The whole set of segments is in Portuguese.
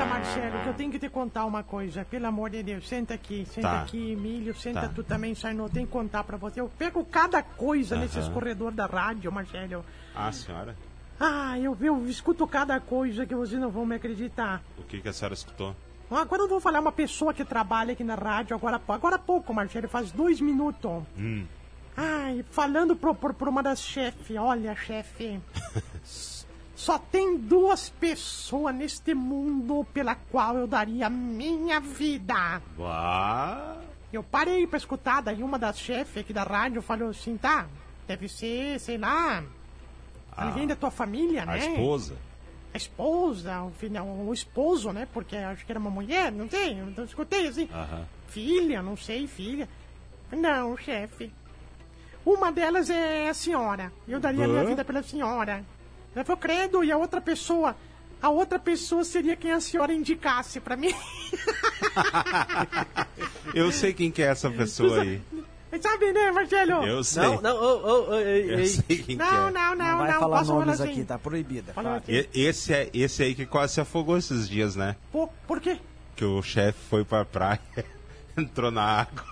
Senta, Marcelo, que eu tenho que te contar uma coisa, pelo amor de Deus. Senta aqui, senta Tá. aqui, Emílio, senta Tá. tu também, Sarno. Tenho que contar pra você. Eu pego cada coisa Aham. nesses corredores da rádio, Marcelo. Ah, senhora? Ah, eu, eu escuto cada coisa que vocês não vão me acreditar. O que, que a senhora escutou? Agora eu vou falar uma pessoa que trabalha aqui na rádio, agora, agora há pouco, Marcelo, faz dois minutos. Hum. Ai, falando pro, pro, pro uma das chefes, olha, chefe. Só tem duas pessoas neste mundo pela qual eu daria a minha vida. Eu parei pra escutar, daí uma das chefes aqui da rádio falou assim, tá, deve ser, sei lá, alguém da tua família, A né? esposa? A esposa, o, filho, o esposo, né? Porque acho que era uma mulher, não sei, eu escutei assim. Aham. Filha, não sei, filha. Não, chefe. Uma delas é a senhora. Eu daria a minha Hã? vida pela senhora. Ela falou, credo, e a outra pessoa. A outra pessoa seria quem a senhora indicasse pra mim. Eu sei quem que é essa pessoa aí. Sabe, né, Marcelo? Eu sei. Não, não, ô, ô, ô, ei, Eu ei. sei quem que Não, é. não, não, Não vai não, falar posso nomes assim. aqui, tá proibida. Fala assim. E- Esse, é, esse aí que quase se afogou esses dias, né? Pô, por quê? Que o chefe foi pra praia, entrou na água,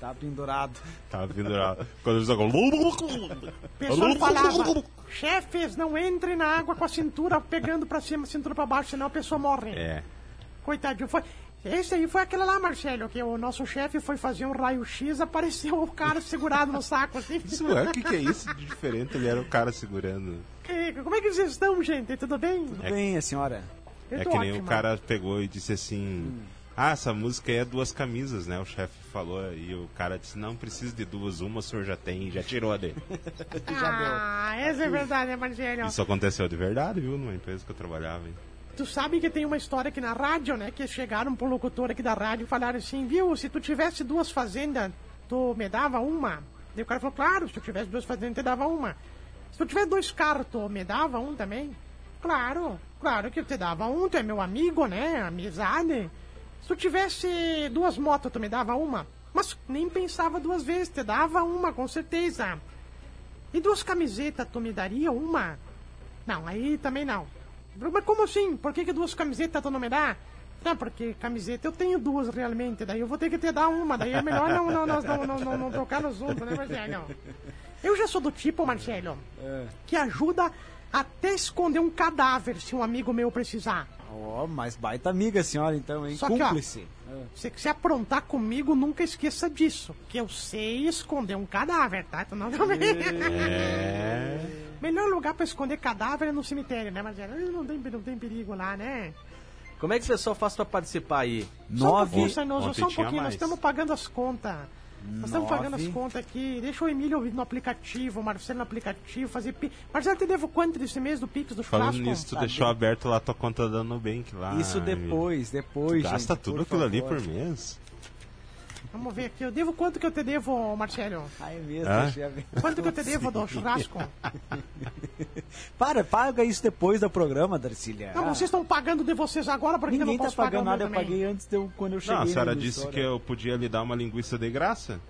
Tá pendurado. tava pendurado. Quando ele sacou... O pessoal falava, chefes, não entrem na água com a cintura pegando pra cima, cintura pra baixo, senão a pessoa morre. É. Coitadinho, foi. Esse aí foi aquela lá, Marcelo, que o nosso chefe foi fazer um raio-x, apareceu o cara segurado no saco, assim. Isso é, o que, que é isso de diferente? Ele era o cara segurando. Que- Como é que vocês estão, gente? Tudo bem? Tudo bem, a senhora? Eu é tô que nem ótima. o cara pegou e disse assim: Ah, essa música aí é duas camisas, né? O chefe falou e o cara disse: Não precisa de duas, uma o senhor já tem, já tirou a dele. Ah, essa é verdade, né, Marcelo? Isso aconteceu de verdade, viu? Numa empresa que eu trabalhava. Hein? Tu sabe que tem uma história aqui na rádio, né? Que chegaram pro locutor aqui da rádio e falaram assim, viu, se tu tivesse duas fazendas, tu me dava uma? Daí o cara falou, claro, se tu tivesse duas fazendas, tu dava uma. Se tu tivesse dois carros, tu me dava um também? Claro, claro que eu te dava um, tu é meu amigo, né? Amizade. Se tu tivesse duas motos, tu me dava uma? Mas nem pensava duas vezes, te dava uma, com certeza. E duas camisetas, tu me daria uma? Não, aí também não. Mas como assim? Por que, que duas camisetas tu não me dá? Não, porque camiseta eu tenho duas realmente, daí eu vou ter que te dar uma, daí é melhor não, não, não, não, não, não trocar no assunto, né, Marcelo? Eu já sou do tipo, Marcelo, que ajuda até esconder um cadáver se um amigo meu precisar. Ó, mas baita amiga a senhora então, hein? Só que, ó, Cúmplice. Se se aprontar comigo, nunca esqueça disso, que eu sei esconder um cadáver, tá? Tu não É. Melhor lugar pra esconder cadáver é no cemitério, né, Marcelo? Não tem, não tem perigo lá, né? Como é que o pessoal faz pra participar aí? Só um pouquinho, Nove. Sarnoso, Ontem só um pouquinho. Nós estamos pagando as contas. Nós estamos pagando as contas aqui. Deixa o Emílio ouvir no aplicativo, o Marcelo no aplicativo, fazer pi... Marcelo, te devo quanto desse mês do Pix do Falando churrasco? nisso, tu Tá deixou bem. aberto lá tua conta da Nubank lá. Isso Emílio. depois, depois. Tu gasta gente, tudo por aquilo ali favor. por mês? Vamos ver aqui. Eu devo quanto que eu te devo, Marcelo? Ai, mesmo, Hã? chefe. Quanto que eu te devo do churrasco? Para, paga isso depois do programa, Darcília. Não, Ah, vocês estão pagando de vocês agora, porque eu não Ninguém tá posso pagar pagando nada, eu também. paguei antes de eu, quando eu cheguei. Não, a senhora disse que eu podia lhe dar uma linguiça de graça?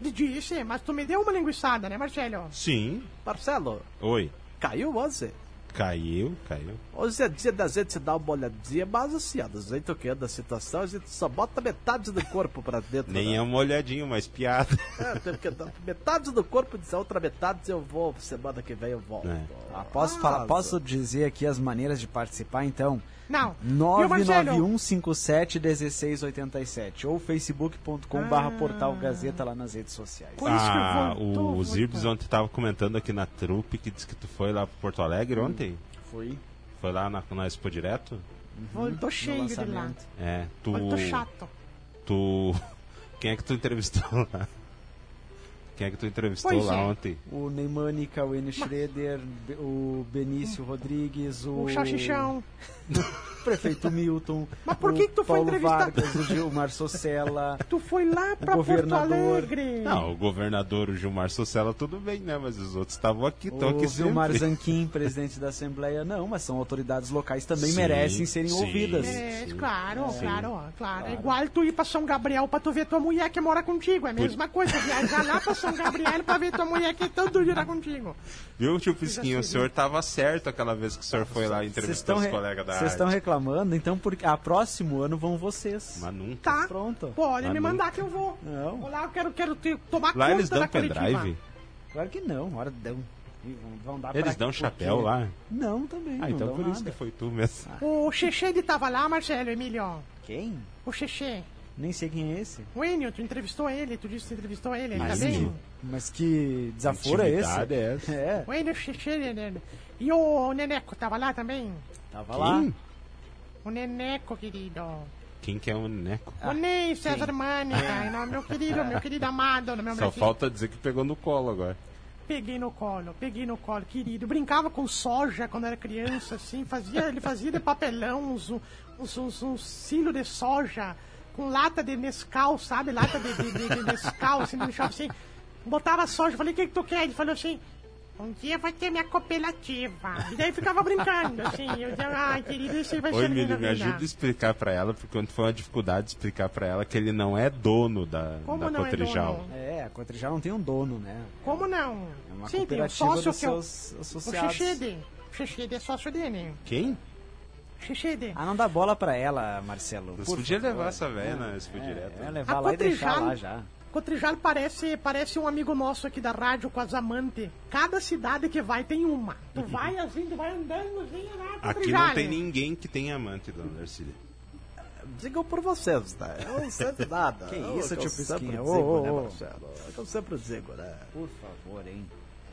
Disse, mas tu me deu uma linguiçada, né, Marcelo? Sim. Marcelo, Oi. caiu você? Caiu, caiu. Hoje é dia da gente dar uma olhadinha, mas assim, ó, do jeito que anda a situação, a gente só bota metade do corpo pra dentro. Nem né? é uma olhadinha, mas piada. É, tem que dar metade do corpo e dizer a outra metade eu vou, semana que vem eu volto. É. Ah, posso, falar, posso dizer aqui as maneiras de participar, então? Não. E o Marcelo? 991571687 ou facebook.com barra portal Gazeta lá nas redes sociais. Por isso que eu Ah, o vou- Zirbis ontem tava comentando aqui na trupe que disse que tu foi lá pro Porto Alegre ontem. Foi Foi lá na, na Expo Direto? Vou- tô cheio de lá. É. Tu. Eu tô chato. Tu. Quem é que tu entrevistou lá? Quem é que tu entrevistou Pois lá é. ontem? O Neymânica, o N. Schroeder, o Benício Rodrigues, o... O Chachichão. prefeito Milton. Mas por o que que tu foi Paulo entrevistar- Vargas, o Gilmar Socella. Tu foi lá pra Porto governador. Alegre. Não, o governador o Gilmar Socella, tudo bem, né? Mas os outros estavam aqui, estão aqui O Vilmar sempre. Zanquim, presidente da Assembleia, não, mas são autoridades locais também Sim, merecem serem sim. ouvidas. É, Sim. claro, Sim. claro, claro. É igual tu ir pra São Gabriel pra tu ver tua mulher que mora contigo. É a mesma coisa. Viajar lá pra São Gabriel pra ver tua mulher que todo dia tá contigo. Viu, tio Pisquinho? O senhor tava certo aquela vez que o senhor foi lá Vocês entrevistar os colegas da vocês arte. estão reclamando, então por... a próximo ano vão vocês. Mas nunca. Tá? Pronto. Pode me mandar que eu vou. Não. Vou lá, eu quero, quero ter, tomar Lá conta eles dão pendrive? Claro que não, hora dão. Vão, dar Eles dão chapéu quê? lá? Não, também. Ah, não então por isso nada. que foi tu mesmo. O Xexê ele tava lá, Marcelo, Emílio. Quem? O Xexê. Nem sei quem é esse. O Enio, tu entrevistou ele, tu disse que entrevistou ele, ele tá Mas bem? sim. Mas que desaforo é esse? É essa? É, O Enio, ele- e o Neneco tava lá também? tava lá. Quem? O Neneco, querido. Quem que é o Neco? o Ney, César Mânica, não, meu querido, meu querido amado, meu Só Brasil. falta dizer que pegou no colo agora. Peguei no colo, peguei no colo, querido. Brincava com soja quando era criança, assim. Fazia, ele fazia de papelão uns, uns, uns, uns cílio de soja com lata de Nescau, sabe? Lata de, de, de, de Nescau, assim, deixava assim. Botava soja, falei, o que, que tu quer? Ele falou assim, um dia vai ter minha cooperativa. E daí ficava brincando, assim. Eu dizia, ai, querido, isso aí vai Oi, ser me ajuda a explicar pra ela, porque foi uma dificuldade de explicar pra ela que ele não é dono da, Como da não é Cotrijal. dono? É, a Cotrijal não tem um dono, né? Como não? É uma Sim, tem um cooperativa sócio dos que é o, seus o associados. Xexede. O Xexede é sócio dele. Quem? Ah, não dá bola pra ela, Marcelo. Você por podia favor. levar essa velha na Expo É, Direto. é, levar A lá e deixar Cotrijal- lá já. Cotrijal parece, parece um amigo nosso aqui da rádio com as amantes. Cada cidade que vai tem uma. Tu vai assim, tu vai andando assim, lá, Aqui Cotrijal. não tem ninguém que tenha amante, dona Darcília. Digam por vocês, tá? Eu não sei de nada. Que É o isso, eu tio sempre Pisquinha? digo, Ô, ô, né. Marcelo? É eu sempre digo, né? Por favor, hein?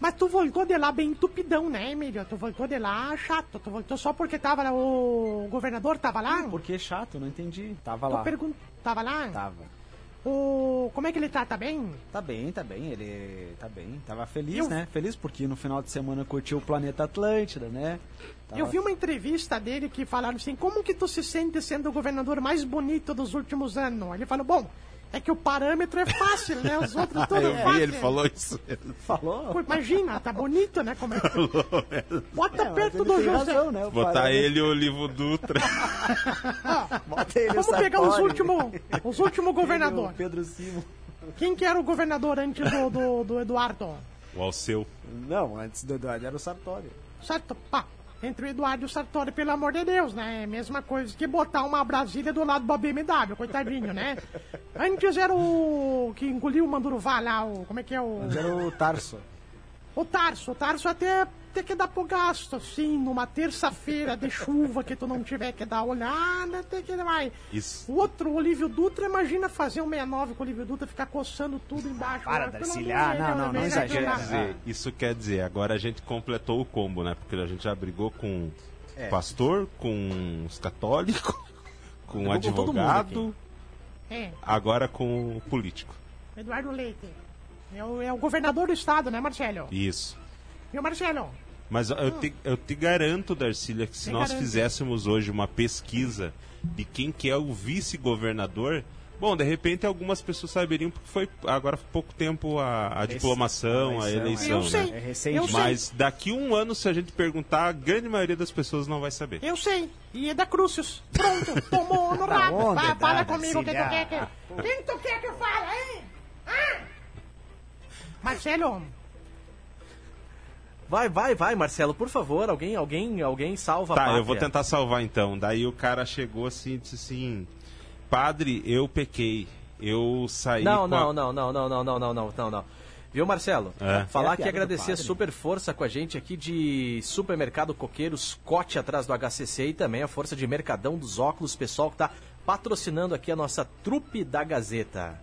Mas tu voltou de lá bem entupidão, né, Emílio? Tu voltou de lá chato. Tu voltou só porque tava lá, o governador tava lá? Porque é chato, não entendi. Tava Tu lá. pergun- Tava lá? Tava. O... Como é que ele tá? Tá bem? Tá bem, tá bem, ele tá bem. Tava feliz, Eu- né? Feliz porque no final de semana curtiu o planeta Atlântida, né? Tava- Eu vi uma entrevista dele que falaram assim, como que tu se sente sendo o governador mais bonito dos últimos anos? Ele falou, bom, é que o parâmetro é fácil, né? Os outros tudo Eu vi, fácil. ele falou isso. Falou? Pô, imagina, tá bonito, né? Como é que... Bota É, perto do José. razão, né? O Botar parâmetro- ele e o Olivo Dutra. Bota ele Vamos pegar os Sartori. últimos, os últimos Ele e o governadores. Pedro Simo. Quem que era o governador antes do, do, do Eduardo? O Alceu. Não, antes do Eduardo era o Sartori. Certo? Pá. Entre o Eduardo e o Sartori, pelo amor de Deus, né? É a mesma coisa que botar uma Brasília do lado da BMW, coitadinho, né? Antes era o que engoliu o Manduruvá lá, o... Como é que é o... Antes era o Tarso. O Tarso, o Tarso até tem que dar pro gasto, assim, numa terça-feira de chuva que tu não tiver que dar olhada, até que vai. Isso. O outro, o Olívio Dutra, imagina fazer um 69 com o Olívio Dutra, ficar coçando tudo embaixo. Para, amor Ah, de não, não, não né? exagera. Não Quer dizer, isso quer dizer, agora a gente completou o combo, né? Porque a gente já brigou com É. pastor, com os católicos, com Brigou com todo mundo advogado, É, agora com o político. Eduardo Leite. É o, é o governador do estado, né, Marcelo? Isso. Viu, Marcelo? Mas eu, te, eu te garanto, Darcília, que se nós garante. fizéssemos hoje uma pesquisa de quem que é o vice-governador, bom, de repente algumas pessoas saberiam, porque foi agora há pouco tempo a, a diplomação, a eleição, eleição, Eu sei. né? É recente. Eu sei. Mas daqui um ano, se a gente perguntar, a grande maioria das pessoas não vai saber. Eu sei. E é da Crucius. Pronto, tomou no rabo. onde, fala comigo o que tu quer que... Quem tu quer que eu fale, hein? Ah! Marcelo, Vai, vai, vai, Marcelo, por favor, alguém, alguém, alguém salva Tá, eu vou tentar salvar então. Daí o cara chegou assim e disse assim: Padre, eu pequei. Eu saí. Não, com a- não, não, não, não, não, não, não, não, não, não. Viu, Marcelo? É. Falar É que agradecer super força com a gente aqui de Supermercado Coqueiro, Scott atrás do HCC e também a força de Mercadão dos Óculos, pessoal que tá patrocinando aqui a nossa trupe da Gazeta.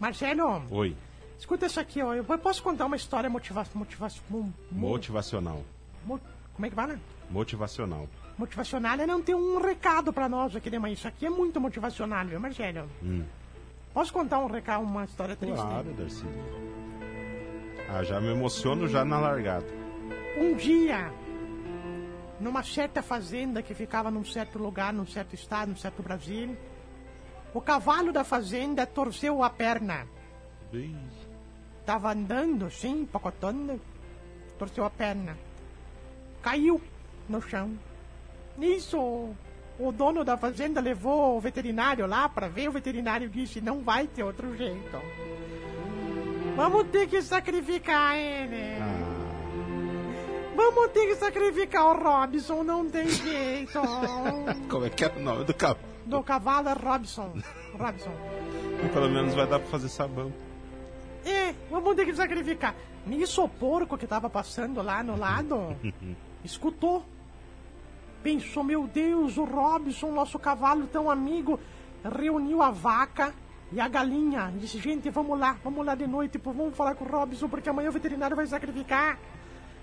Marcelo, Oi. Escuta isso aqui, ó. Eu posso contar uma história motivacional. Motivacional. Motivacional. como é que fala? Motivacional. Motivacional é não ter um recado pra nós aqui de manhã. Isso aqui é muito motivacional, viu, Marcelo? Posso contar um recado, uma história triste? Claro, Darcy. Ah, já me emociono já na largada. Um dia, numa certa fazenda que ficava num certo lugar, num certo estado, num certo Brasil. O cavalo da fazenda torceu a perna. Ih, Tava andando assim, pacotando, torceu a perna. Caiu no chão. Nisso, o dono da fazenda levou o veterinário lá para ver. O veterinário disse: não vai ter outro jeito. Vamos ter que sacrificar ele. Vamos ter que sacrificar o Robson, não tem jeito. Como é que era o nome do cavalo? Do cavalo é Robson. Robson. Pelo menos vai dar pra fazer sabão. Vamos ter que sacrificar. Nisso o porco que tava passando lá no lado escutou. Pensou, meu Deus, o Robson, nosso cavalo tão amigo, reuniu a vaca e a galinha. Disse, gente, vamos lá, vamos lá de noite, pô, vamos falar com o Robson, porque amanhã o veterinário vai sacrificar.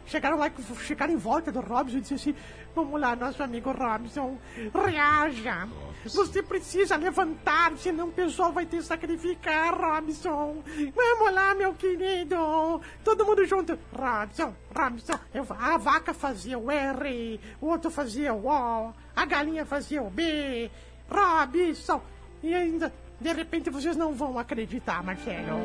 Chegaram lá, chegaram em volta do Robson e disseram assim: Vamos lá, nosso amigo Robson, reaja. Você precisa levantar, senão o pessoal vai que sacrificar, Robson. Vamos lá, meu querido. Todo mundo junto. Robson, Robson. A vaca fazia o R, o outro fazia o O, a galinha fazia o B. Robson. E ainda, de repente, vocês não vão acreditar, Marcelo.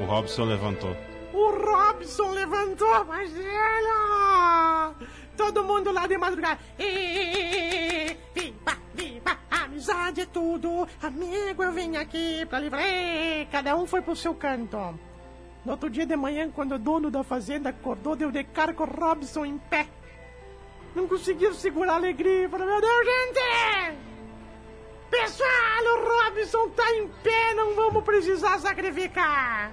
O Robson levantou. O Robson levantou, Marcelo! Todo mundo lá de madrugada. Ê, Viva, viva, amizade é tudo. Amigo, eu vim aqui pra livrar. Cada um foi pro seu canto. No outro dia de manhã, quando o dono da fazenda acordou, deu de cara com Robson em pé. Não conseguiu segurar a alegria. Falou, meu Deus, gente! Pessoal, o Robson tá em pé, não vamos precisar sacrificar.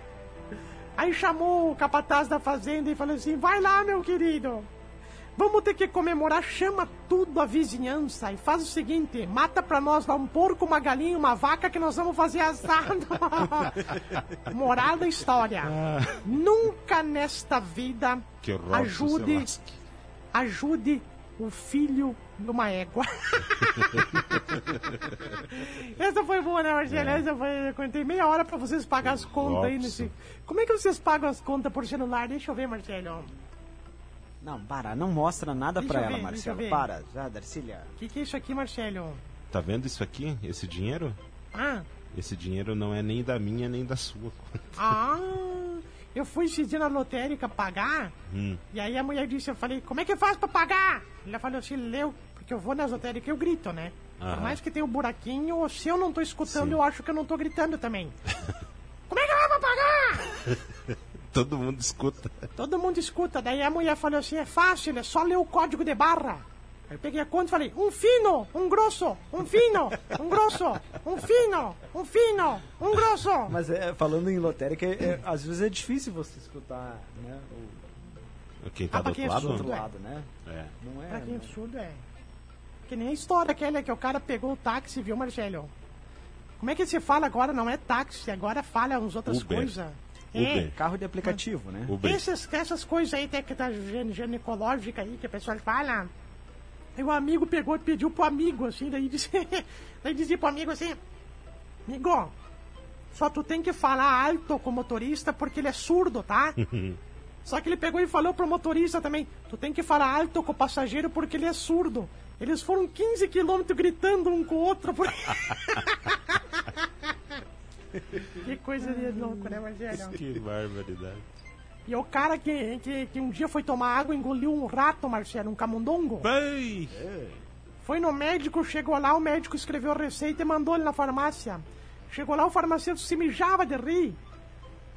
Aí chamou o capataz da fazenda e falou assim: vai lá, meu querido. Vamos ter que comemorar, chama tudo a vizinhança e faz o seguinte: mata pra nós lá um porco, uma galinha, uma vaca que nós vamos fazer assado. Moral da história: nunca nesta vida ajude, ajude o filho de uma égua. Essa foi boa, né, Marcelo? Essa foi. Eu contei meia hora pra vocês pagar as contas aí nesse. Como é que vocês pagam as contas por celular? Deixa eu ver, Marcelo. Não, para, não mostra nada Deixa pra eu ela, ver, eu Marcelo. Para, já, Darcília. O que, que é isso aqui, Marcelo? Tá vendo isso aqui? Esse dinheiro? Ah, Esse dinheiro não é nem da minha nem da sua. ah, eu fui esse dia na lotérica pagar. Hum. E aí a mulher disse, eu falei, como é que faz pra pagar? Ela falou assim, leu, porque eu vou nas lotéricas e eu grito, né? Por Aham. mais que tenha um buraquinho, se eu não tô escutando, Sim. eu acho que eu não tô gritando também. como é que vai pra pagar? Todo mundo escuta. Todo mundo escuta. Daí a mulher falou assim: é fácil, é só ler o código de barra. Aí eu peguei a conta e falei: um fino, um grosso, um fino, um grosso, um fino, um fino, um grosso. Mas é, falando em lotérica, é- é- às vezes é difícil você escutar né, o Quem tá Ah, do pra outro é lado? outro é. lado, né? É. Não é. Pra quem é não- surdo é. Que nem a história aquela que o cara pegou o táxi, viu, Marcelo? Como é que se fala agora? Não é táxi, agora fala uns outras coisas. Uber. É. Carro de aplicativo, né? Uber. Essas, essas coisas aí tem que tá ginecológica aí que a pessoa fala. Aí o amigo pegou e pediu pro amigo, assim, daí disse, daí dizia pro amigo assim, amigo, só tu tem que falar alto com o motorista porque ele é surdo, tá? Só que ele pegou e falou pro motorista também, tu tem que falar alto com o passageiro porque ele é surdo. Eles foram 15 quilômetros gritando um com o outro. Por... que coisa de louco, né, Marcelo? Que barbaridade. E o cara que, que, que um dia foi tomar água engoliu um rato, Marcelo, um camundongo. Pai! Foi no médico, chegou lá, o médico escreveu a receita e mandou ele na farmácia. Chegou lá, o farmacêutico se mijava de rir.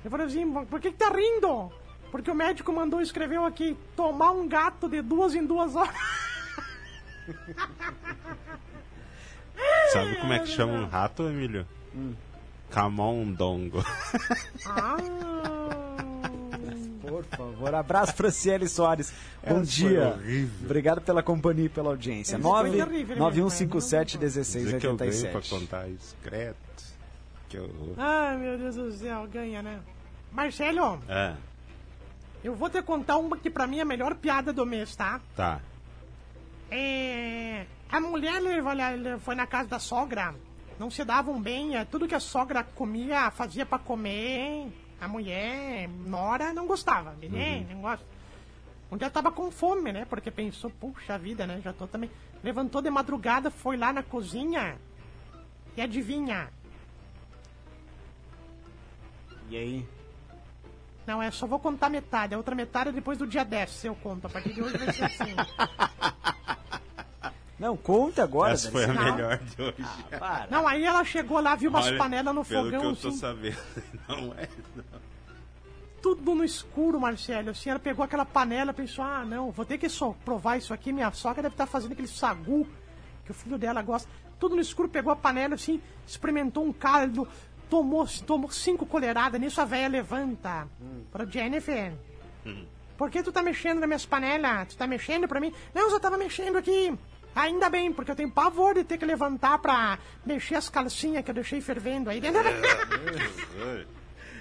Ele falou assim, por que, que tá rindo? Porque o médico mandou, escreveu aqui, tomar um gato de duas em duas horas. Sabe como é que chama um rato, Emílio? Camondongo. Ah, Por favor, abraço pra Ciele Soares. Bom Essa dia. Obrigado pela companhia e pela audiência. Essa foi terrível, né? 9157 Dizer que eu ganhei pra 1687. contar isso. Credo. Que horror. ai, meu Deus do céu, ganha, né? Marcelo, É, eu vou te contar uma que pra mim é a melhor piada do mês, tá? tá. É, a mulher foi na casa da sogra, não se davam bem, é, tudo que a sogra comia, fazia pra comer, a mulher, Nora, não gostava, né? Não gosta. Um dia tava com fome, né? Porque pensou, puxa vida, né? Já tô também. Levantou de madrugada, foi lá na cozinha. E adivinha? E aí? Não, é só vou contar metade. A outra metade é depois do dia 10, eu conto. A partir de hoje vai ser assim. Não, conta agora. Essa foi a Não. melhor de hoje. Para. Não, aí ela chegou lá, viu umas Olha, panelas no pelo fogão, que eu tô assim, sabendo, não é. tudo no escuro, Marcelo. Assim, ela pegou aquela panela e pensou, ah, não, vou ter que só provar isso aqui. Minha sogra deve estar fazendo aquele sagu que o filho dela gosta. Tudo no escuro, pegou a panela, assim, experimentou um caldo, tomou, tomou cinco colheradas. Nisso a velha levanta. Para Jennifer. Por que tu tá mexendo nas minhas panelas? Tu tá mexendo pra mim? Não, eu só tava mexendo aqui. Ainda bem, porque eu tenho pavor de ter que levantar pra mexer as calcinhas que eu deixei fervendo aí dentro.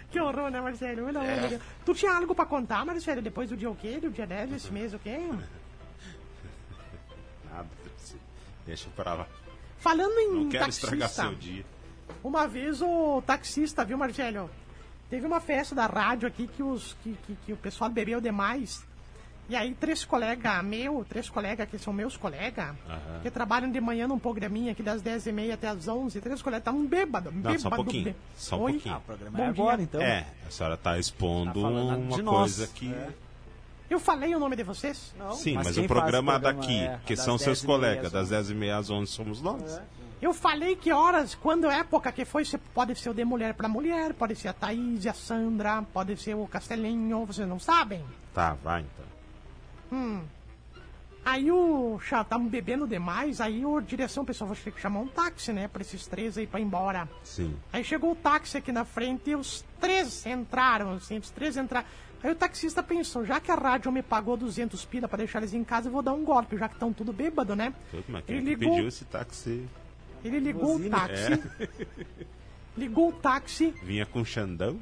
que horror, né, Marcelo? Pelo amor de Deus. Tu tinha algo pra contar, Marcelo, depois do dia o quê? Do dia 10 desse mês, o quê? Nada, deixa pra lá. Falando em Não quero taxista, estragar seu dia. uma vez o taxista, viu, Marcelo? Teve uma festa da rádio aqui que, os, que, que, que o pessoal bebeu demais. E aí, três colegas meu, três colegas que são meus colegas, Aham. que trabalham de manhã num programinha aqui das 10h30 até as 11 três colegas estavam bêbados. Não, bêbado, só um pouquinho. bê- Só um Oi? pouquinho. Ah, o programa Bom é dia. agora, então. É, a senhora tá expondo Tá uma coisa que. É. Eu falei o nome de vocês? Não, Sim, mas, quem o programa, programa daqui, é que são 10 seus colegas, das 10h30 às 11 somos nós. Eu falei que horas, quando época que foi, você pode ser o de mulher pra mulher, pode ser a Thaís, a Sandra, pode ser o Castelinho, vocês não sabem? Tá, vai então. Aí o já estavam bebendo demais, aí o direção, pessoal, vou ter que chamar um táxi, né, pra esses três aí pra ir embora. Sim. Aí chegou o táxi aqui na frente e os três entraram, assim, os três entraram. Aí o taxista pensou, já que a rádio me pagou 200 pila pra deixar eles em casa, eu vou dar um golpe, já que estão tudo bêbado, né? Mas quem Ele é ligou, pediu esse táxi? ele ligou o táxi, ligou o táxi, Vinha com Xandão?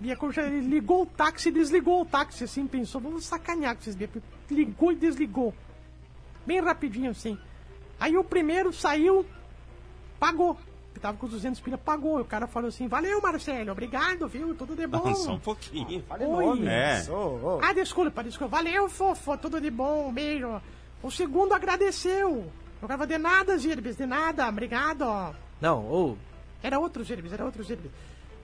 Bia Concha, ele ligou o táxi e desligou o táxi, assim, pensou, vamos sacanear com esses bêbados. Ligou e desligou. Bem rapidinho, assim. Aí o primeiro saiu, pagou. Que tava com os 200 pila, pagou. E o cara falou assim, valeu, Marcelo, obrigado, viu, tudo de bom. Não, só um pouquinho. Fale Oi. nome. É. Ô, ô. Ah, desculpa, desculpa. Valeu, fofo, tudo de bom, um beijo. O segundo agradeceu. O cara falou, de nada, Girbes, de nada, obrigado. Não, ou. Era outro Girbes, era outro Girbes.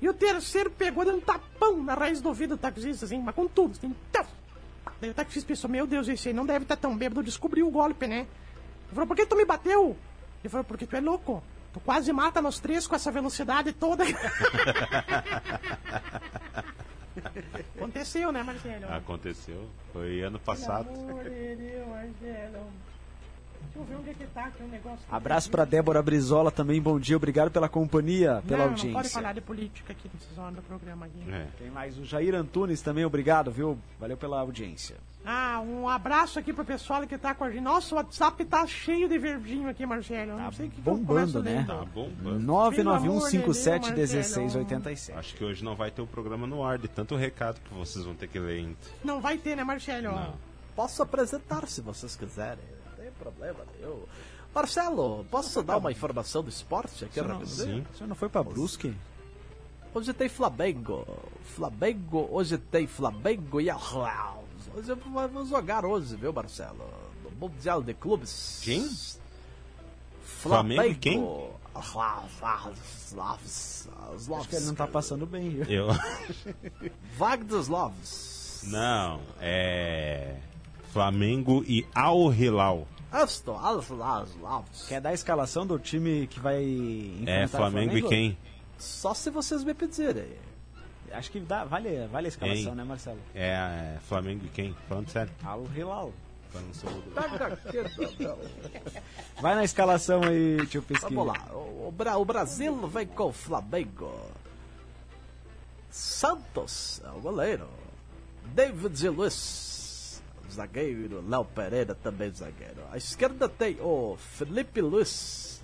E o terceiro pegou deu um tapão na raiz do ouvido do taxista, assim, mas com tudo, assim, taf. Daí o taxista pensou, meu Deus, esse aí não deve estar tão bêbado, descobriu o golpe, né? Ele falou, por que tu me bateu? Ele falou, porque tu é louco. Tu quase mata nós três com essa velocidade toda. Aconteceu, né, Marcelo? Aconteceu. Foi ano passado. Pelo amor de Deus, Marcelo. Onde é que tá um negócio. Abraço pra Débora Brizola também, bom dia, obrigado pela companhia, pela não, audiência. Não pode falar de política aqui nessas horas do programa aqui. É. Tem mais o Jair Antunes também, obrigado, viu? Valeu pela audiência. Ah, um abraço aqui pro pessoal que tá com a gente. Nossa, o WhatsApp tá cheio de verdinho aqui, Marcelo. Eu Tá não sei o que, que eu bombando, começo né? Tá bombando. 991571687. Acho que hoje não vai ter o programa no ar, de tanto recado que vocês vão ter que ler ainda. Não vai ter, né, Marcelo? Não. Posso apresentar se vocês quiserem. Problema nenhum. Marcelo, posso dar uma informação do esporte aqui Não, rapidinho? Sim. Senhor não foi pra Brusque? Hoje tem Flamengo. Flamengo, hoje tem Flamengo e Arraus. Hoje vamos jogar hoje, viu, Marcelo? No Mundial de Clubes. Quem? Flamengo e quem? Acho que ele não tá passando bem, viu? Eu. Wagner Slavs. Não, é. Flamengo e Al Hilal. Quer dar a escalação do time que vai enfrentar É, o Flamengo e quem? Só se vocês me pedirem. Acho que dá, vale, vale a escalação, Hein? né, Marcelo? É, é, Flamengo e quem? Falando sério. Al Hilal. Falando sobre- Pega aqui, meu. Vai na escalação aí, tio Pesquisa. Vamos lá. O, o Bra- o Brasil vem com o Flamengo. Santos é o goleiro. David Luiz, zagueiro. Léo Pereira também zagueiro. À esquerda tem o Felipe Luiz.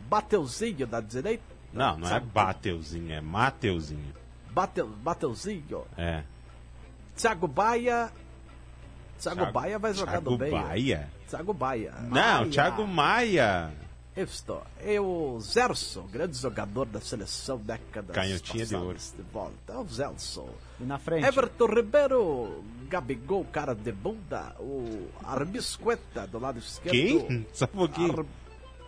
Bateuzinho da direita. Não, não é Sabe? Bateuzinho, é Mateuzinho. Bateu, Bateuzinho. É. Thiago Baia. Thiago, Thiago- Baia vai jogar Thiago no meio. Baia? Thiago Baia. Não, Thiago Maia. Isto. E o Zerson, grande jogador da seleção décadas Canhotinha de ouro. de volta. É o Zelson. E na frente. Everton Ribeiro, Gabigol, cara de bunda. O Arbisqueta, do lado esquerdo. Quem? Só um pouquinho.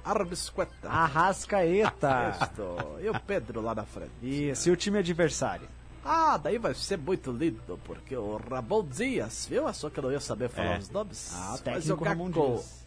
Ar... Arbisqueta. Arrascaeta. Isto. E o Pedro lá na frente. Isso, e o time adversário? Ah, daí vai ser muito lindo, porque o Ramon Dias, viu? Só que eu não ia saber falar É. os nomes. Ah, técnico jogar Ramon Dias.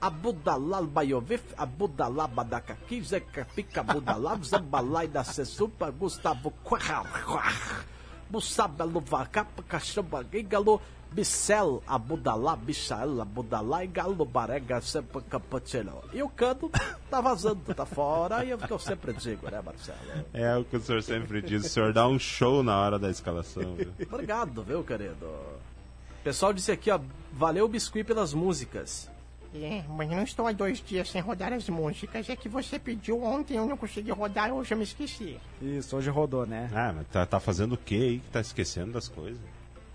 Abudalal Baiovic, Abudalá Badacaqui, Zeca Pica Abudalá, Zambalai da Sesupa, Gustavo Quar, Bussaba Luvacapa, Cachamba Galo, Bicel Abudalá, Bichael Abudalá e Galo Barega, sempre Capocelo. E o Cano tá vazando, tá fora, e é o que eu sempre digo, né, Marcelo? É o que o senhor sempre diz. O senhor dá um show na hora da escalação. viu? Obrigado, viu, querido? O pessoal disse aqui, ó, valeu Biscuit pelas músicas. É, mas não estou há dois dias sem rodar as músicas. É que você pediu ontem, eu não consegui rodar, hoje eu me esqueci. Isso, hoje rodou, né? Ah, mas tá, tá fazendo o que aí que tá esquecendo das coisas?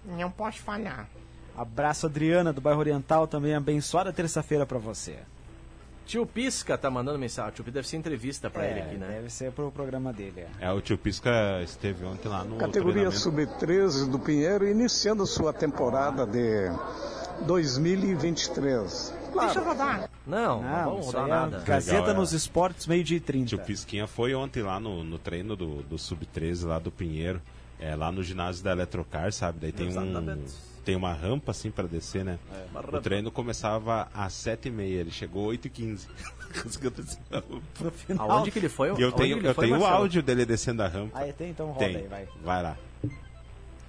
Não posso falar. Abraço, Adriana, do bairro Oriental, também abençoada terça-feira pra você. Tio Pisca tá mandando mensagem. O tio Pisca deve ser entrevista pra ele É, aqui, né? Deve ser pro programa dele. é. É, o tio Pisca esteve ontem lá no Categoria treinamento. Sub-13 do Pinheiro, iniciando sua temporada de 2023. Deixa Claro, rodar. Não, não, Não, vamos rodar é nada. Gazeta Legal, é. nos Esportes, meio-dia e Tio 30. Pisquinha foi ontem lá no, no treino do, do Sub-13 lá do Pinheiro. É, lá no ginásio da Eletrocar, sabe? Daí tem um. Exatamente. Tem uma rampa assim pra descer, né? uma o treino começava às 7h30, ele chegou às 8h15. Conseguiu descer a rampa. No final. Aonde que ele foi? E eu Aonde tenho, eu foi, tenho o áudio dele descendo a rampa. Aí tem, então roda Tem. aí, vai. Vai lá.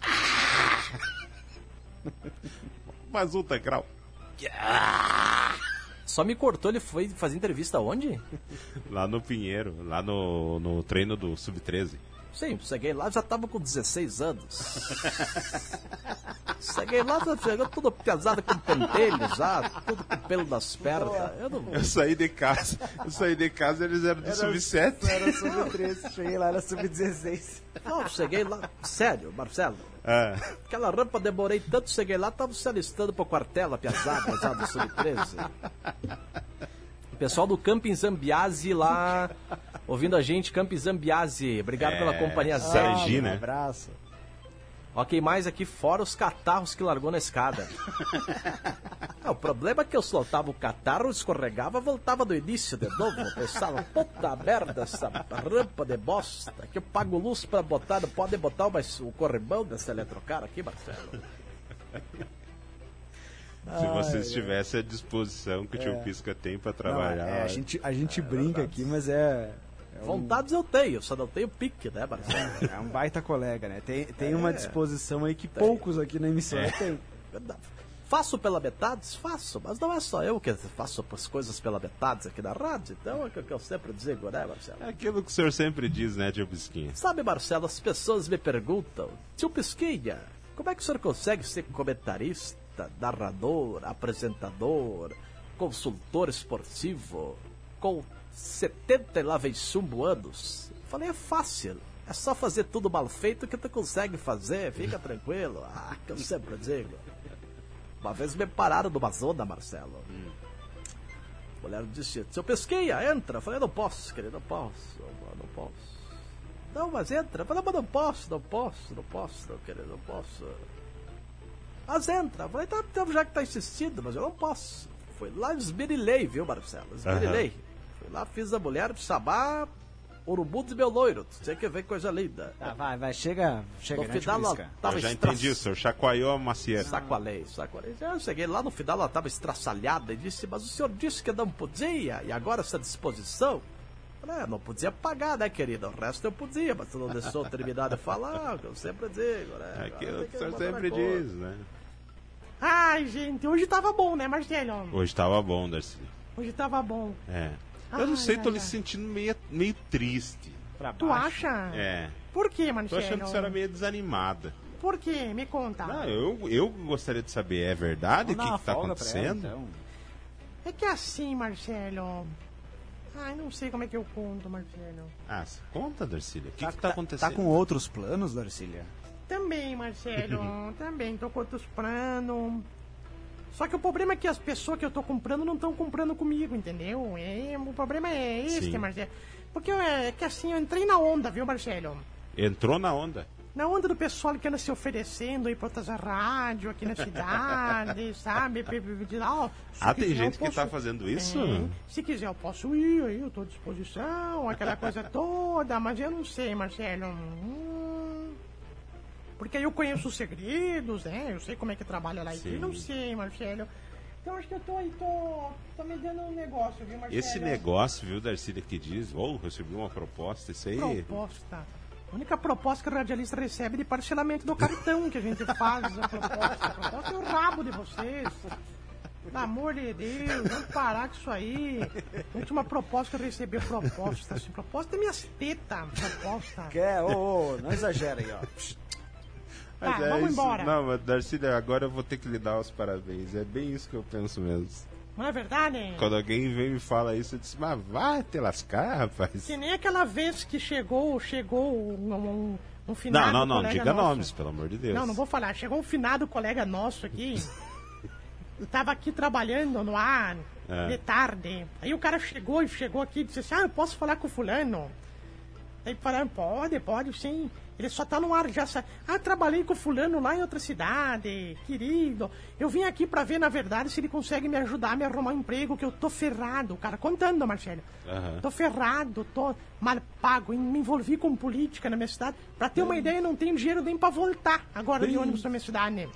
Mais um degrau. Só me cortou, ele foi fazer entrevista onde? Lá no Pinheiro, lá no, no treino do Sub-13. Sim, cheguei lá, já tava com 16 anos. cheguei lá, já chegou tudo pesado com pentelho já, tudo com pelo nas pernas. Eu não... Eu saí de casa, eu saí de casa eles eram do Sub-7. Era sub-13, cheguei lá, era sub-16. Não, cheguei lá, sério, Marcelo. Ah, Aquela rampa demorei tanto, cheguei lá, tava se alistando pro quartel, a piazada já do Sub-13. O pessoal do Camping Zambiase lá, ouvindo a gente, Camping Zambiase. Obrigado É, pela companhia Sergi, Zambi. né? Um abraço. Ok, mais aqui fora os catarros que largou na escada. Ah, o problema é que eu soltava o catarro, escorregava, voltava do início de novo. Eu Pensava, puta merda, essa rampa de bosta. Que eu pago luz pra botar, não pode botar mais o corrimão dessa eletrocar aqui, Marcelo. se vocês tivessem a disposição que o tio Pisca tem pra Não, trabalhar. é, a gente, a gente brinca aqui, mas é. É um- Vontades eu tenho, só não tenho pique, né, Marcelo? É um baita colega, né? Tem, tem É. uma disposição aí que poucos aqui na emissora têm. Verdade. Faço pela metade? Faço, mas não é só eu que faço as coisas pela metade aqui na rádio, então é o que eu sempre digo, né, Marcelo? É aquilo que o senhor sempre diz, né, tio Pisquinha? Sabe, Marcelo, as pessoas me perguntam, tio Pisquinha, como é que o senhor consegue ser comentarista, narrador, apresentador, consultor esportivo, com 70 e lá vem chumbo anos? Eu Falei, é fácil. É só fazer tudo mal feito que tu consegue fazer, fica tranquilo. Ah, que eu sempre digo. Uma vez me pararam numa zona, Marcelo. A mulher disse, seu Pesquinha, entra. Eu falei, não posso, querido, não posso, não posso. Não, mas entra. Eu falei, mas não posso, não posso, não posso, não, querido, não posso. Mas entra. Eu falei, tá, então já que tá insistindo, mas eu não posso. Fui lá e esmerilhei, viu, Marcelo? Esmerilhei. Fui lá, fiz a mulher chamar urubu de meu loiro. Tinha que ver coisa linda. Tá, vai, vai, chega, chega, No né, final, ela Pisca? tava eu já estra- entendi, o senhor chacoalhou a macieira. Sacoalei, sacoalei. Eu cheguei lá no final, ela estava estraçalhada e disse: Mas o senhor disse que não podia, e agora essa disposição? Falei, "É, não podia pagar, né, querida? O resto eu podia, mas tu não deixou terminar de falar, o que eu sempre digo, né? É que o senhor sempre conta." diz, né? Ai, gente, hoje tava bom, né, Marcelo? Hoje tava bom, Darcy. Hoje tava bom. É. Eu não Ai, sei, tô ai, lhe ai. sentindo meio, meio triste. Pra Tu baixo. acha? É. Por que, Tô Marcelo? achando que você era meio desanimada. Por quê? Me conta. Não, eu, eu gostaria de saber, é verdade o que, que tá ela, acontecendo? então. É que assim, Marcelo... Ai, não sei como é que eu conto, Marcelo. Ah, conta, Darcília. O que, que tá acontecendo? Tá com outros planos, Darcília? Também, Marcelo, também tô com outros planos. Só que o problema é que as pessoas que eu tô comprando não estão comprando comigo, entendeu? É, o problema é esse, Sim. Marcelo. Porque eu, é que assim, eu entrei na onda, viu, Marcelo? Entrou na onda. Na onda do pessoal que anda se oferecendo aí pra outras rádios aqui na cidade, sabe? Ah, tem quiser, gente que posso- tá fazendo isso? É, se quiser, eu posso ir aí, eu tô à disposição, aquela coisa toda, mas eu não sei, Marcelo. Hum, porque aí eu conheço os segredos, né? Eu sei como é que trabalha lá e Sim. tudo, não sei, Marcelo. Então acho que eu tô aí, tô, tô me dando um negócio, viu, Marcelo? Esse negócio, viu, Darcília, que diz, ou recebi uma proposta, isso aí. Proposta. A única proposta que o radialista recebe é de parcelamento do cartão que a gente faz a proposta. A proposta é o rabo de vocês. Pelo amor de Deus, vamos parar com isso aí. A última proposta que eu recebi é proposta. Assim, proposta é minhas tetas, proposta. Quer? Ô, ô, não exagera aí, ó. Tá, Mas é vamos isso. embora. Não, mas Darcília, agora eu vou ter que lhe dar os parabéns. É bem isso que eu penso mesmo. Não é verdade? Quando alguém vem e me fala isso, eu disse, mas vai te lascar, rapaz. Que nem aquela vez que chegou, chegou um, um, um finado Não, não, não, diga nosso. nomes, pelo amor de Deus. Não, não vou falar. Chegou um finado colega nosso aqui. Tava aqui trabalhando no ar É. de tarde. Aí o cara chegou e chegou aqui e disse assim: Ah, eu posso falar com o fulano? Aí falaram, pode, pode, sim. Ele só tá no ar já. sa- Ah, trabalhei com o fulano lá em outra cidade, querido. Eu vim aqui pra ver, na verdade, se ele consegue me ajudar a me arrumar um emprego, que eu tô ferrado. O cara contando, Marcelo. Aham. Tô ferrado, tô mal pago, me envolvi com política na minha cidade. Pra ter uma ideia, eu não tenho dinheiro nem pra voltar agora de ônibus pra minha cidade.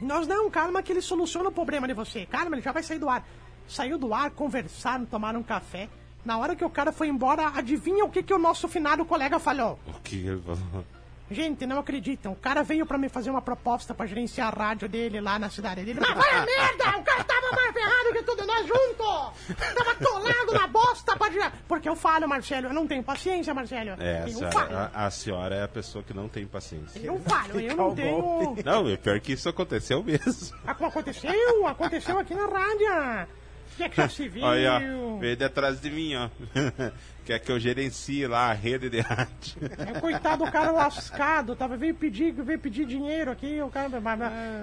E nós não, calma que ele soluciona o problema de você. Calma, ele já vai sair do ar. Saiu do ar, conversaram, tomaram um café. Na hora que o cara foi embora, adivinha o que, que o nosso finado colega falou? O que ele falou? Gente, não acreditam. O cara veio pra me fazer uma proposta pra gerenciar a rádio dele lá na cidade dele. Mas vai a merda! O cara tava mais ferrado que tudo nós juntos! Tava atolado na bosta pra gerar. Porque eu falo, Marcelo, eu não tenho paciência, Marcelo. É, a senhora, a, a senhora é a pessoa que não tem paciência. Eu falo, eu não tenho. Não, pior que isso aconteceu mesmo. Aconteceu, aconteceu aqui na rádio. O que é que se viu? Olha, ó, veio de atrás de mim, ó. Quer que eu gerencie lá a rede de rádio. É, coitado do cara lascado, tava, veio pedir, veio pedir dinheiro aqui, o cara.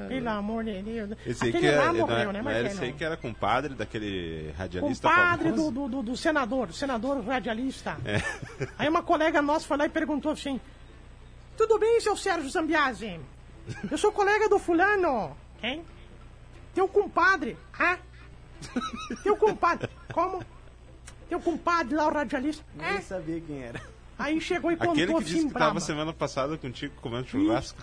Pelo amor de Deus. Esse aí que Aquele é, lá não, morreu, né, não era esse Marcelo? aí que era compadre daquele radialista Compadre do, do, do, do senador, do senador radialista. É. Aí uma colega nossa foi lá e perguntou assim: Tudo bem, seu Sérgio Zambiase? Eu sou colega do fulano. Quem? Teu compadre. Hã? Teu compadre. Como? Teu compadre lá, o radialista. Nem É? sabia quem era. Aí chegou e contou Aquele que assim disse que pra... tava semana passada contigo comendo churrasco.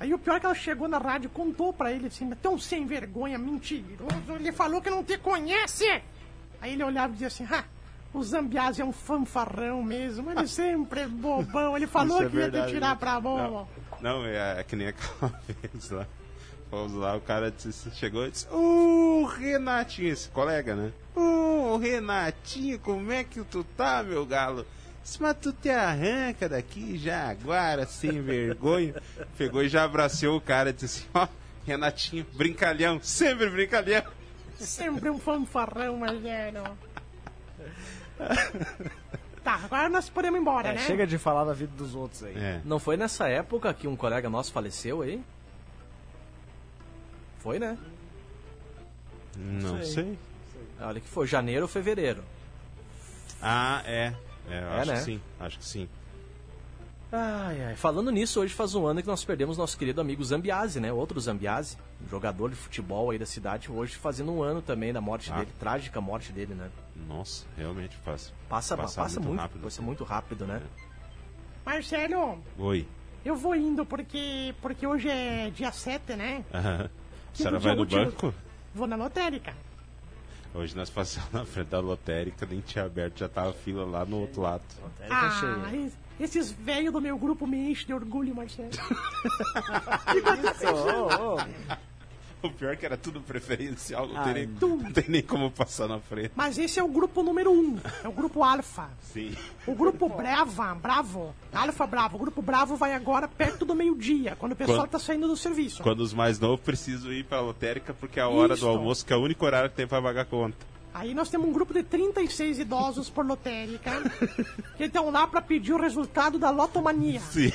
Aí o pior é que ela chegou na rádio e contou pra ele assim, tão sem vergonha, mentiroso, ele falou que não te conhece! Aí ele olhava e dizia assim, ah, o Zambiase é um fanfarrão mesmo, ele sempre é bobão, ele falou é que ia te verdade, tirar né? pra bobo. Não, não é, é que nem aquela vez lá. Fomos lá, o cara disse, chegou e disse, Ô, Renatinho, esse colega, né? Ô, Renatinho, como é que tu tá, meu galo? Disse, Mas tu te arranca daqui, Jaguara, sem vergonha. Pegou e já abraçou o cara e disse assim, ó, Renatinho, brincalhão, sempre brincalhão. Sempre um fanfarrão, Marcelo. Tá, agora nós podemos ir embora, É, né? chega de falar da vida dos outros aí. É. Não foi nessa época que um colega nosso faleceu aí? Foi, né? Não sei. sei. Olha que foi janeiro ou fevereiro. Ah, é. É, eu É, acho né? que sim, acho que sim. Ai, ai. Falando nisso, hoje faz um ano que nós perdemos nosso querido amigo Zambiase, né? Outro Zambiase, um jogador de futebol aí da cidade, hoje fazendo um ano também da morte Ah. dele, trágica morte dele, né? Nossa, realmente faz. Passa, Passa passa muito muito, rápido. passa muito rápido, né? Marcelo, Oi. eu vou indo porque, porque hoje é dia 7, né? Aham. A senhora vai no útil. banco? Vou na lotérica. Hoje nós passamos na frente da lotérica, nem tinha aberto, já tava a fila lá no outro lado. Tá Ah, es- esses velhos do meu grupo me enchem de orgulho, Marcelo. Ô, ô, O pior é que era tudo preferencial, não, Ai, tem, nem, não tem nem como passar na frente. Mas esse é o grupo número um, é o grupo Alfa. Sim. O grupo Brava, Bravo, Alfa Bravo, o grupo Bravo vai agora perto do meio-dia, quando o pessoal Quando- tá saindo do serviço. Quando os mais novos precisam ir pra lotérica, porque é a hora Isso. do almoço, que é o único horário que tem pra pagar conta. Aí nós temos um grupo de 36 idosos por lotérica, que estão lá pra pedir o resultado da lotomania. Sim.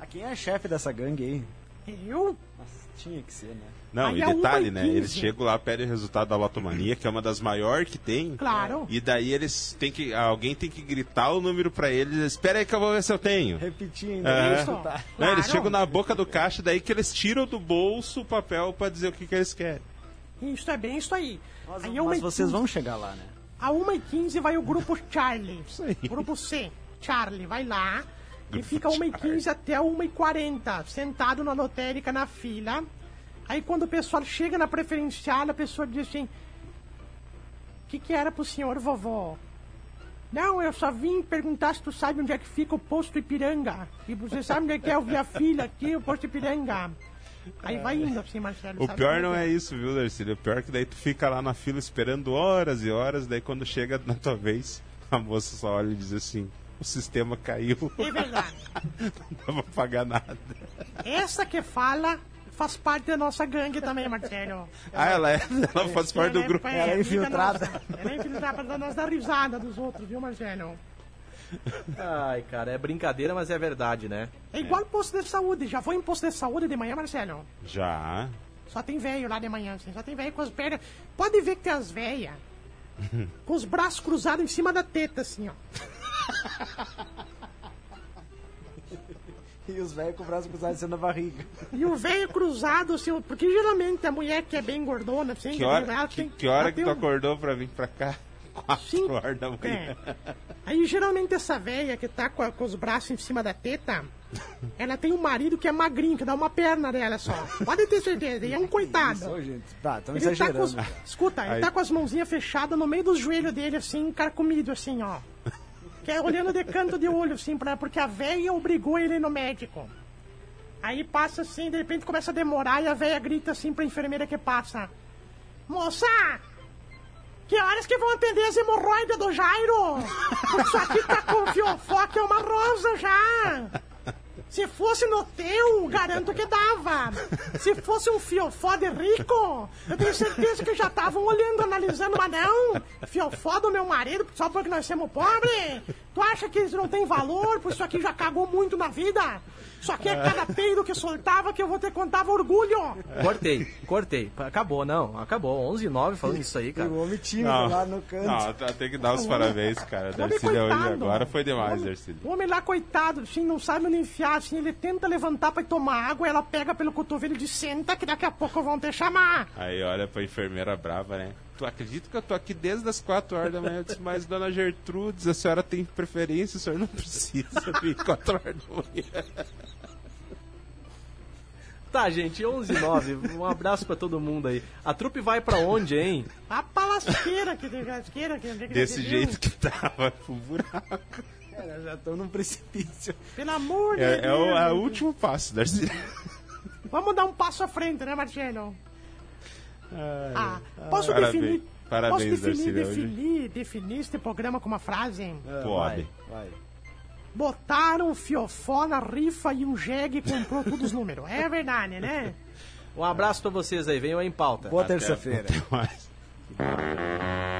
Ah, quem é chefe dessa gangue aí? Eu? Nossa, tinha que ser, né? Não, Aí e é detalhe, né? Eles chegam lá, pedem o resultado da Lotomania, que é uma das maiores que tem. Claro. E daí eles têm que. Alguém tem que gritar o número pra eles. Espera aí que eu vou ver se eu tenho. Repetir ainda. É. pra Isso. escutar. Não, eles Claro. chegam na boca do caixa, daí que eles tiram do bolso o papel pra dizer o que, que eles querem. Isso é bem isso aí. Mas, aí é mas vocês 15. vão chegar lá, né? A 1h15 vai o grupo Charlie. aí. Grupo C. Charlie vai lá e fica 1h15 até 1h40, sentado na lotérica na fila. Aí quando o pessoal chega na preferencial, a pessoa diz assim: O que, que era pro senhor, vovó? Não, eu só vim perguntar se tu sabe onde é que fica o posto Ipiranga. E você sabe onde é que é? Eu vi a fila aqui, o posto Ipiranga. Aí vai indo assim, Marcelo. O pior não é isso, viu, Darcílio? O pior é que daí tu fica lá na fila esperando horas e horas, daí quando chega na tua vez, a moça só olha e diz assim: o sistema caiu, É verdade. não dá pra pagar nada. Essa que fala faz parte da nossa gangue também, Marcelo. Ah, ela, é, ela faz parte do Ela é- grupo. é Ela é amiga infiltrada. nossa. Ela é infiltrada pra nós dar risada dos outros, viu, Marcelo? Ai, cara, é brincadeira, mas é verdade, né? É igual posto de saúde. Já foi em posto de saúde de manhã, Marcelo? Já. Só tem velho lá de manhã, assim. Só tem velho com as pernas. Pode ver que tem as velhas com os braços cruzados em cima da teta, assim, ó. E os velhos com o braço cruzado assim na barriga. E o velho cruzado, assim, porque geralmente a mulher que é bem gordona, assim, Que ela hora, que, tem- que hora ela que tu um- acordou pra vir pra cá? Quatro horas da manhã. É. Aí geralmente essa velha que tá com, a- com os braços em cima da teta, ela tem um marido que é magrinho, que dá uma perna dela só. Pode ter certeza, e é um coitado. Ô, gente, tá, estão Ele tá com exagerando. os, escuta, ele Aí- tá com as mãozinhas fechadas no meio dos joelhos dele, assim, carcomido, assim, ó. Olhando de canto de olho, assim, pra, porque a velha obrigou ele no médico. Aí passa assim, de repente começa a demorar e a velha grita assim pra enfermeira que passa: Moça! Que horas que vão atender as hemorroidas do Jairo? Porque isso aqui tá com fiofó que é uma rosa já! Se fosse no teu, garanto que dava. Se fosse um fiofó de rico, eu tenho certeza que já estavam olhando, analisando, mas não. Fiofó do meu marido, só porque nós somos pobres? Tu acha que isso não tem valor? Por isso aqui já cagou muito na vida? Isso aqui é cada peido que soltava que eu vou ter contava orgulho. Cortei, cortei. Acabou, não. Acabou. 11 e 9 falando isso aí, cara. o homem tímido Não, lá no canto. não, tem que dar os parabéns, cara. Darcílio hoje coitado. agora foi demais, Darcílio. O homem lá, coitado, assim, não sabe onde enfiar, assim, ele tenta levantar pra ir tomar água, ela pega pelo cotovelo e diz, senta que daqui a pouco vão te chamar. Aí olha pra enfermeira brava, né? Tu acredita que eu tô aqui desde as 4 horas da manhã? Eu disse, mas dona Gertrudes, a senhora tem preferência, a senhora não precisa vir 4 horas da manhã. Tá, gente, 11 e 9. Um abraço pra todo mundo aí. A trupe vai pra onde, hein? A palasqueira que tem lasqueira que que- Desse que- jeito que vai pro buraco. Cara, já estão num precipício. Pelo amor de É, é Deus. o, é o último passo, Darcílio. Vamos dar um passo à frente, né, Marcelo? Ah, posso Parabéns. definir. Parabéns, posso definir, hoje. definir, definir este programa com uma frase? Pode. Vai. Botaram o fiofó na rifa e um jegue comprou todos os números. É verdade, né? Um abraço pra vocês aí. Venham aí em pauta. Boa Até- terça-feira.